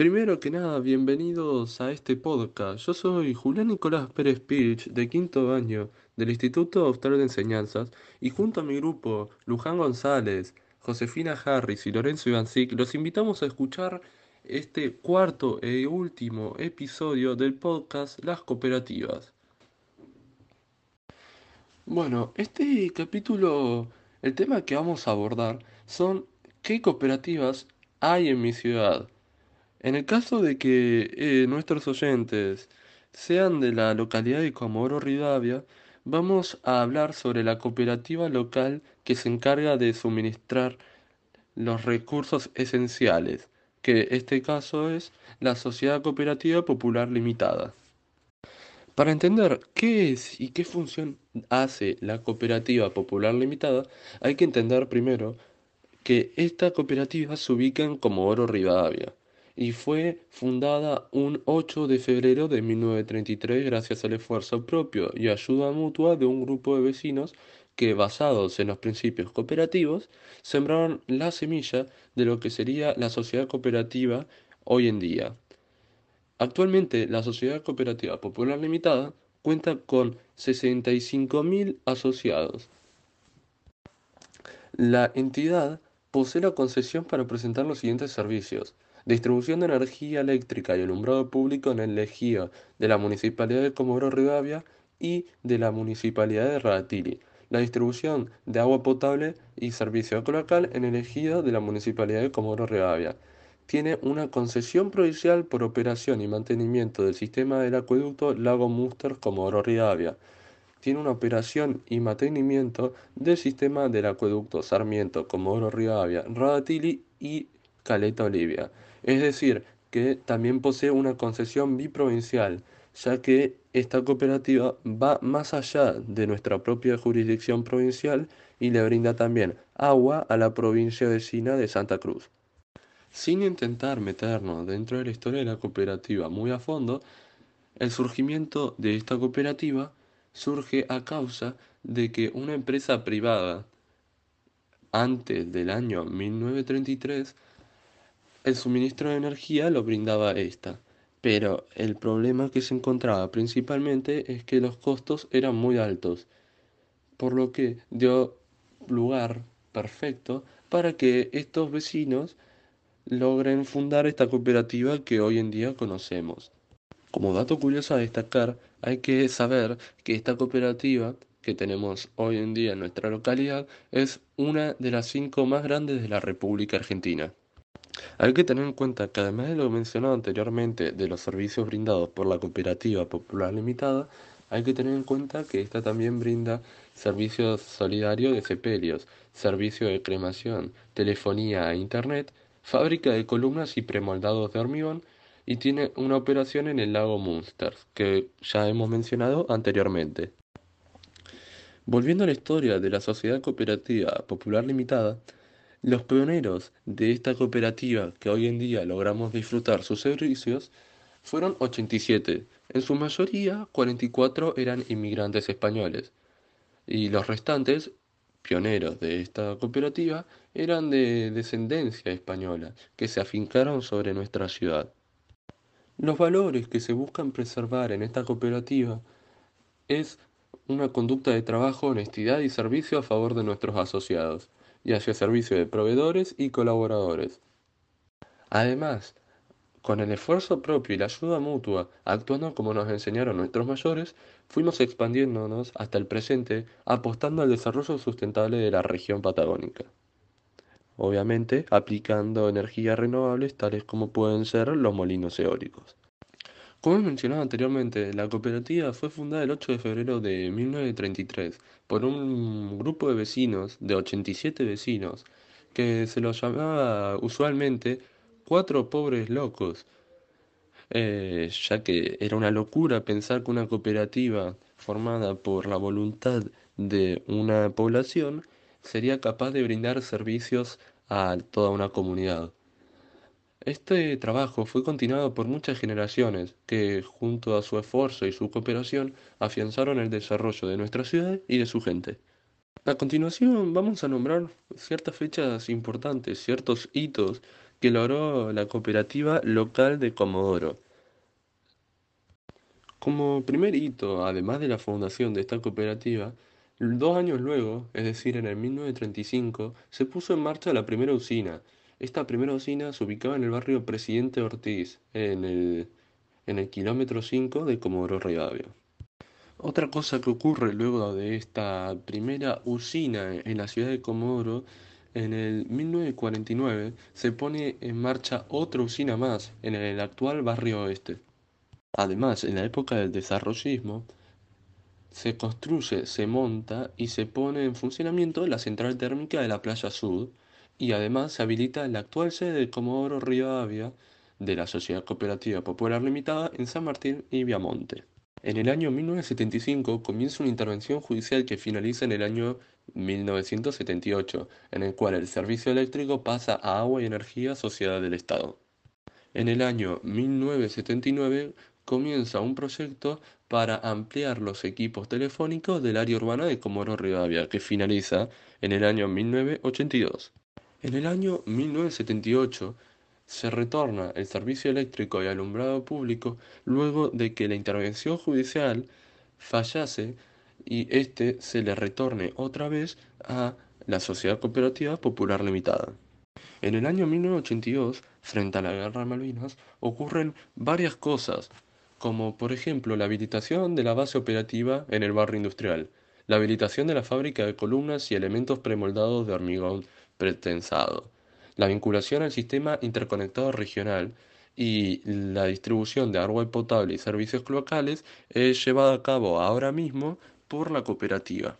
Primero que nada, bienvenidos a este podcast. Yo soy Julián Nicolás Pérez Pirch, de quinto año del Instituto Austral de Enseñanzas, y junto a mi grupo, Luján González, Josefina Harris y Lorenzo Ivancic, los invitamos a escuchar este cuarto e último episodio del podcast Las Cooperativas. Bueno, este capítulo, el tema que vamos a abordar son qué cooperativas hay en mi ciudad. En el caso de que eh, nuestros oyentes sean de la localidad de Comodoro Rivadavia, vamos a hablar sobre la cooperativa local que se encarga de suministrar los recursos esenciales, que este caso es la Sociedad Cooperativa Popular Limitada. Para entender qué es y qué función hace la Cooperativa Popular Limitada, hay que entender primero que esta cooperativa se ubica en Comodoro Rivadavia y fue fundada un 8 de febrero de 1933 gracias al esfuerzo propio y ayuda mutua de un grupo de vecinos que, basados en los principios cooperativos, sembraron la semilla de lo que sería la sociedad cooperativa hoy en día. Actualmente, la Sociedad Cooperativa Popular Limitada cuenta con 65.000 asociados. La entidad posee la concesión para presentar los siguientes servicios distribución de energía eléctrica y alumbrado público en el ejido de la Municipalidad de Comodoro Rivadavia y de la Municipalidad de Radatili, la distribución de agua potable y servicio local en el ejido de la Municipalidad de Comodoro Rivadavia. Tiene una concesión provincial por operación y mantenimiento del sistema del acueducto Lago Muster Comodoro Rivadavia. Tiene una operación y mantenimiento del sistema del acueducto Sarmiento Comodoro Rivadavia, Radatili y Caleta Olivia. Es decir, que también posee una concesión biprovincial, ya que esta cooperativa va más allá de nuestra propia jurisdicción provincial y le brinda también agua a la provincia vecina de Santa Cruz. Sin intentar meternos dentro de la historia de la cooperativa muy a fondo, el surgimiento de esta cooperativa surge a causa de que una empresa privada antes del año 1933 el suministro de energía lo brindaba esta, pero el problema que se encontraba principalmente es que los costos eran muy altos, por lo que dio lugar perfecto para que estos vecinos logren fundar esta cooperativa que hoy en día conocemos. Como dato curioso a destacar, hay que saber que esta cooperativa que tenemos hoy en día en nuestra localidad es una de las cinco más grandes de la República Argentina. Hay que tener en cuenta que además de lo mencionado anteriormente de los servicios brindados por la Cooperativa Popular Limitada, hay que tener en cuenta que esta también brinda servicios solidarios de sepelios, servicio de cremación, telefonía e internet, fábrica de columnas y premoldados de hormigón y tiene una operación en el lago Munster, que ya hemos mencionado anteriormente. Volviendo a la historia de la Sociedad Cooperativa Popular Limitada, los pioneros de esta cooperativa que hoy en día logramos disfrutar sus servicios fueron 87. En su mayoría, 44 eran inmigrantes españoles. Y los restantes, pioneros de esta cooperativa, eran de descendencia española, que se afincaron sobre nuestra ciudad. Los valores que se buscan preservar en esta cooperativa es una conducta de trabajo, honestidad y servicio a favor de nuestros asociados y hacia servicio de proveedores y colaboradores. Además, con el esfuerzo propio y la ayuda mutua, actuando como nos enseñaron nuestros mayores, fuimos expandiéndonos hasta el presente, apostando al desarrollo sustentable de la región patagónica. Obviamente, aplicando energías renovables tales como pueden ser los molinos eólicos. Como he mencionado anteriormente, la cooperativa fue fundada el 8 de febrero de 1933 por un grupo de vecinos, de 87 vecinos, que se los llamaba usualmente cuatro pobres locos, eh, ya que era una locura pensar que una cooperativa formada por la voluntad de una población sería capaz de brindar servicios a toda una comunidad. Este trabajo fue continuado por muchas generaciones que, junto a su esfuerzo y su cooperación, afianzaron el desarrollo de nuestra ciudad y de su gente. A continuación vamos a nombrar ciertas fechas importantes, ciertos hitos que logró la cooperativa local de Comodoro. Como primer hito, además de la fundación de esta cooperativa, dos años luego, es decir, en el 1935, se puso en marcha la primera usina. Esta primera usina se ubicaba en el barrio Presidente Ortiz, en el, en kilómetro 5 de Comodoro Rivadavia. Otra cosa que ocurre luego de esta primera usina en la ciudad de Comodoro, en el 1949 se pone en marcha otra usina más en el actual barrio oeste. Además, en la época del desarrollismo, se construye, se monta y se pone en funcionamiento la central térmica de la Playa Sud y además se habilita la actual sede de Comodoro Rivadavia de la Sociedad Cooperativa Popular Limitada en San Martín y Viamonte. En el año 1975 comienza una intervención judicial que finaliza en el año 1978, en el cual el servicio eléctrico pasa a Agua y Energía Sociedad del Estado. En el año 1979 comienza un proyecto para ampliar los equipos telefónicos del área urbana de Comoro Rivadavia, que finaliza en el año 1982. En el año 1978 se retorna el servicio eléctrico y alumbrado público luego de que la intervención judicial fallase y este se le retorne otra vez a la Sociedad Cooperativa Popular Limitada. En el año 1982, frente a la Guerra de Malvinas, ocurren varias cosas como por ejemplo la habilitación de la base operativa en el barrio industrial, la habilitación de la fábrica de columnas y elementos premoldados de hormigón pretensado, la vinculación al sistema interconectado regional y la distribución de agua potable y servicios locales es llevada a cabo ahora mismo por la cooperativa.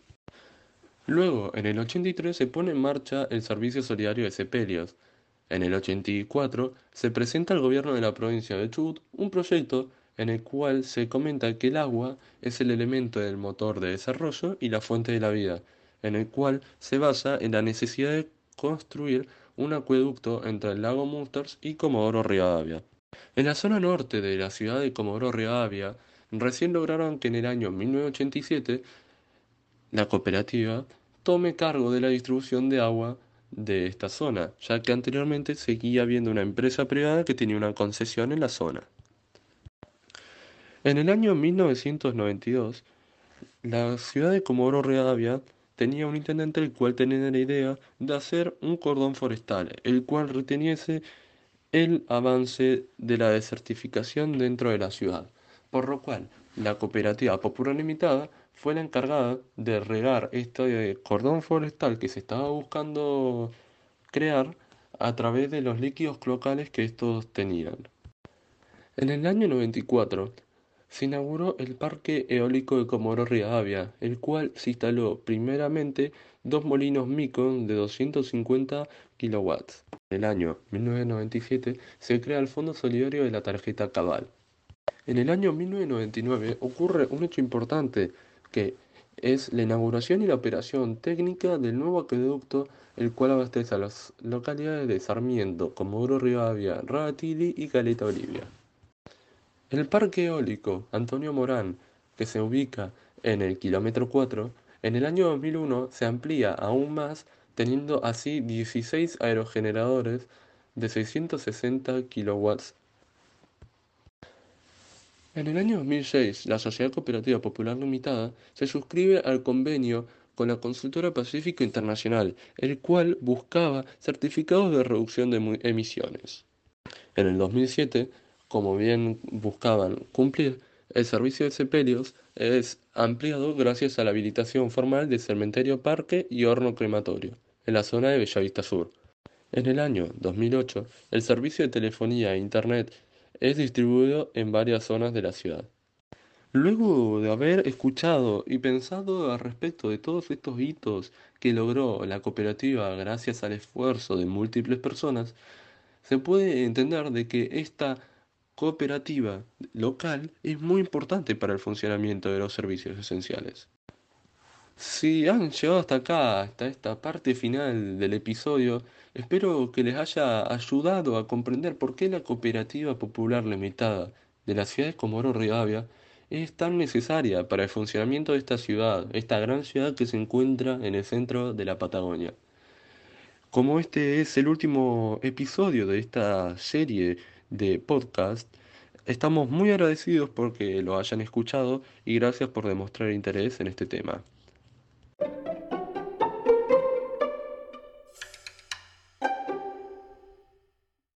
Luego, en el 83 se pone en marcha el servicio solidario de sepelios. En el 84 se presenta al gobierno de la provincia de Chubut un proyecto en el cual se comenta que el agua es el elemento del motor de desarrollo y la fuente de la vida, en el cual se basa en la necesidad de construir un acueducto entre el lago Musters y Comodoro Rivadavia. En la zona norte de la ciudad de Comodoro Rivadavia, recién lograron que en el año 1987 la cooperativa tome cargo de la distribución de agua de esta zona, ya que anteriormente seguía habiendo una empresa privada que tenía una concesión en la zona. En el año 1992, la ciudad de Comodoro Rivadavia tenía un intendente el cual tenía la idea de hacer un cordón forestal, el cual reteniese el avance de la desertificación dentro de la ciudad, por lo cual la cooperativa Popular Limitada fue la encargada de regar este cordón forestal que se estaba buscando crear a través de los líquidos locales que estos tenían. En el año 94, se inauguró el Parque Eólico de Comodoro Rivadavia, el cual se instaló primeramente dos molinos Micon de 250 kW. En el año 1997 se crea el Fondo Solidario de la Tarjeta Cabal. En el año 1999 ocurre un hecho importante que es la inauguración y la operación técnica del nuevo acueducto, el cual abastece a las localidades de Sarmiento, Comodoro Rivadavia, Rabatili y Caleta Olivia. El parque eólico Antonio Morán, que se ubica en el kilómetro 4, en el año 2001 se amplía aún más, teniendo así 16 aerogeneradores de 660 kilowatts. En el año 2006, la Sociedad Cooperativa Popular Limitada se suscribe al convenio con la consultora Pacífico Internacional, el cual buscaba certificados de reducción de emisiones. En el 2007, como bien buscaban cumplir, el servicio de sepelios es ampliado gracias a la habilitación formal de cementerio parque y horno crematorio en la zona de Bellavista Sur. En el año 2008, el servicio de telefonía e internet es distribuido en varias zonas de la ciudad. Luego de haber escuchado y pensado al respecto de todos estos hitos que logró la cooperativa gracias al esfuerzo de múltiples personas, se puede entender de que esta cooperativa local es muy importante para el funcionamiento de los servicios esenciales. Si han llegado hasta acá, hasta esta parte final del episodio, espero que les haya ayudado a comprender por qué la cooperativa popular limitada de la ciudad de Comoro Rivadavia es tan necesaria para el funcionamiento de esta ciudad, esta gran ciudad que se encuentra en el centro de la Patagonia. Como este es el último episodio de esta serie de podcast, estamos muy agradecidos porque lo hayan escuchado y gracias por demostrar interés en este tema.